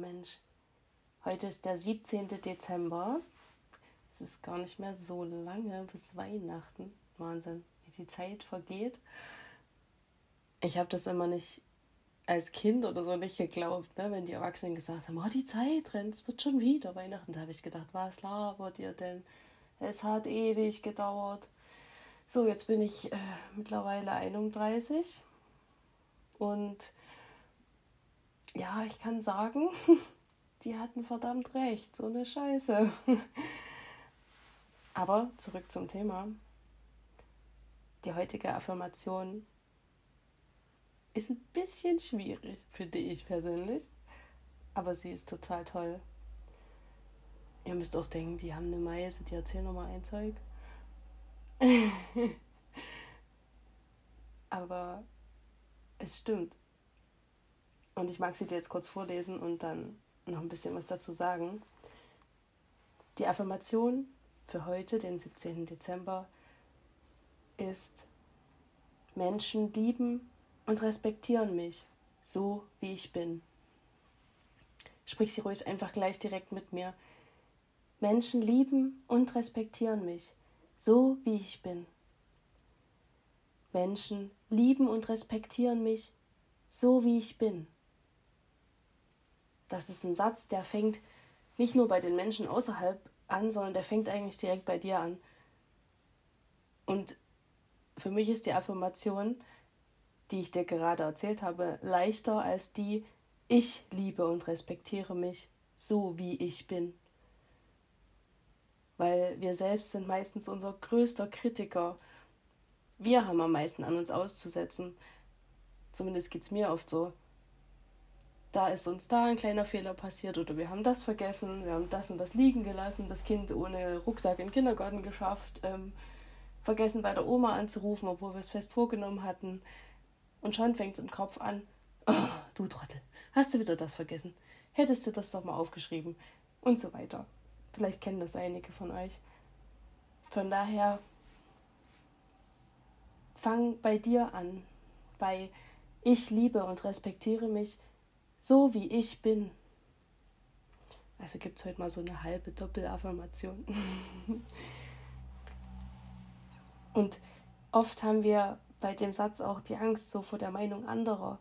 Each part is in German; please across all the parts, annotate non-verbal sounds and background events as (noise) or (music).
Mensch. Heute ist der 17. Dezember. Es ist gar nicht mehr so lange bis Weihnachten. Wahnsinn, wie die Zeit vergeht. Ich habe das immer nicht als Kind oder so nicht geglaubt, ne? wenn die Erwachsenen gesagt haben, oh, die Zeit rennt, es wird schon wieder Weihnachten. Da habe ich gedacht, was labert ihr denn? Es hat ewig gedauert. So, jetzt bin ich äh, mittlerweile 31 und ja, ich kann sagen, (laughs) die hatten verdammt recht, so eine Scheiße. (laughs) Aber zurück zum Thema. Die heutige Affirmation ist ein bisschen schwierig, finde ich persönlich. Aber sie ist total toll. Ihr müsst auch denken, die haben eine Meise, die erzählen nochmal ein Zeug. (laughs) Aber es stimmt. Und ich mag sie dir jetzt kurz vorlesen und dann noch ein bisschen was dazu sagen. Die Affirmation für heute, den 17. Dezember, ist Menschen lieben und respektieren mich, so wie ich bin. Sprich sie ruhig einfach gleich direkt mit mir. Menschen lieben und respektieren mich, so wie ich bin. Menschen lieben und respektieren mich, so wie ich bin das ist ein Satz, der fängt nicht nur bei den Menschen außerhalb an, sondern der fängt eigentlich direkt bei dir an. Und für mich ist die Affirmation, die ich dir gerade erzählt habe, leichter als die ich liebe und respektiere mich so, wie ich bin. Weil wir selbst sind meistens unser größter Kritiker. Wir haben am meisten an uns auszusetzen. Zumindest geht es mir oft so da ist uns da ein kleiner Fehler passiert oder wir haben das vergessen, wir haben das und das liegen gelassen, das Kind ohne Rucksack in den Kindergarten geschafft, ähm, vergessen bei der Oma anzurufen, obwohl wir es fest vorgenommen hatten. Und schon fängt es im Kopf an, oh, du Trottel, hast du wieder das vergessen? Hättest du das doch mal aufgeschrieben? Und so weiter. Vielleicht kennen das einige von euch. Von daher, fang bei dir an, bei ich liebe und respektiere mich so wie ich bin. Also gibt es heute mal so eine halbe Doppelaffirmation. (laughs) Und oft haben wir bei dem Satz auch die Angst so vor der Meinung anderer.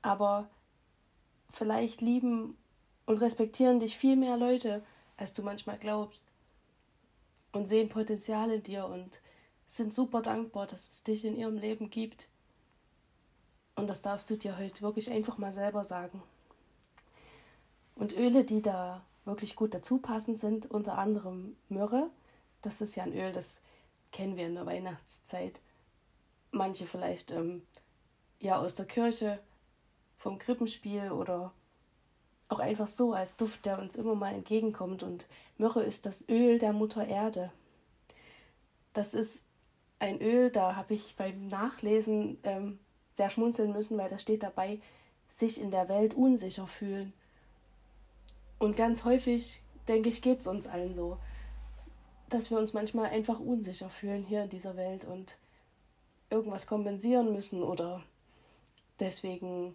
Aber vielleicht lieben und respektieren dich viel mehr Leute, als du manchmal glaubst. Und sehen Potenzial in dir und sind super dankbar, dass es dich in ihrem Leben gibt. Und das darfst du dir heute wirklich einfach mal selber sagen. Und Öle, die da wirklich gut dazu passen, sind unter anderem Myrrhe. Das ist ja ein Öl, das kennen wir in der Weihnachtszeit. Manche vielleicht ähm, ja aus der Kirche, vom Krippenspiel oder auch einfach so als Duft, der uns immer mal entgegenkommt. Und Myrrhe ist das Öl der Mutter Erde. Das ist ein Öl, da habe ich beim Nachlesen ähm, sehr schmunzeln müssen, weil da steht dabei, sich in der Welt unsicher fühlen. Und ganz häufig, denke ich, geht es uns allen so, dass wir uns manchmal einfach unsicher fühlen hier in dieser Welt und irgendwas kompensieren müssen oder deswegen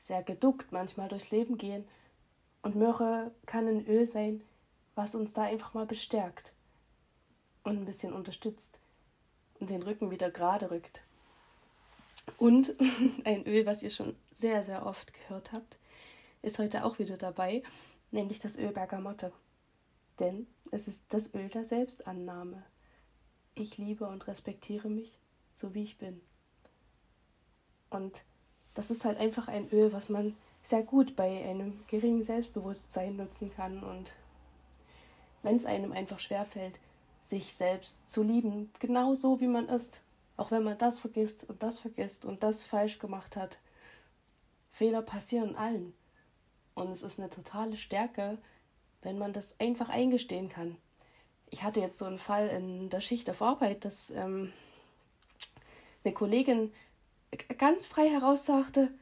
sehr geduckt manchmal durchs Leben gehen. Und Myrrhe kann ein Öl sein, was uns da einfach mal bestärkt und ein bisschen unterstützt und den Rücken wieder gerade rückt. Und (laughs) ein Öl, was ihr schon sehr, sehr oft gehört habt, ist heute auch wieder dabei, nämlich das Öl Bergamotte. Denn es ist das Öl der Selbstannahme. Ich liebe und respektiere mich, so wie ich bin. Und das ist halt einfach ein Öl, was man sehr gut bei einem geringen Selbstbewusstsein nutzen kann. Und wenn es einem einfach schwerfällt, sich selbst zu lieben, genau so wie man ist, auch wenn man das vergisst und das vergisst und das falsch gemacht hat. Fehler passieren allen. Und es ist eine totale Stärke, wenn man das einfach eingestehen kann. Ich hatte jetzt so einen Fall in der Schicht auf Arbeit, dass ähm, eine Kollegin ganz frei heraus sagte,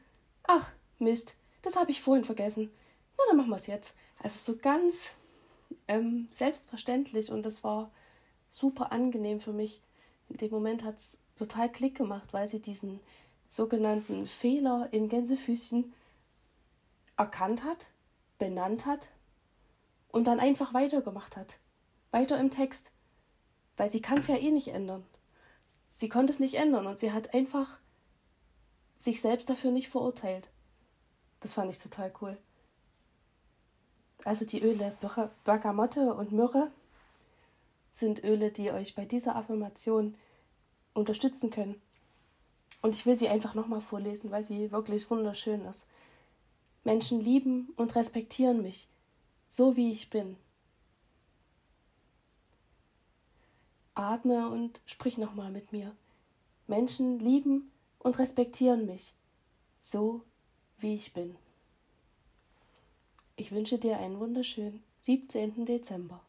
ach Mist, das habe ich vorhin vergessen. Na, dann machen wir es jetzt. Also so ganz ähm, selbstverständlich und das war super angenehm für mich. In dem Moment hat es total Klick gemacht, weil sie diesen sogenannten Fehler in Gänsefüßchen erkannt hat, benannt hat und dann einfach weitergemacht hat. Weiter im Text. Weil sie kann es ja eh nicht ändern. Sie konnte es nicht ändern und sie hat einfach sich selbst dafür nicht verurteilt. Das fand ich total cool. Also die Öle Bergamotte und Myrrhe sind Öle, die euch bei dieser Affirmation unterstützen können. Und ich will sie einfach nochmal vorlesen, weil sie wirklich wunderschön ist. Menschen lieben und respektieren mich, so wie ich bin. Atme und sprich nochmal mit mir. Menschen lieben und respektieren mich, so wie ich bin. Ich wünsche dir einen wunderschönen 17. Dezember.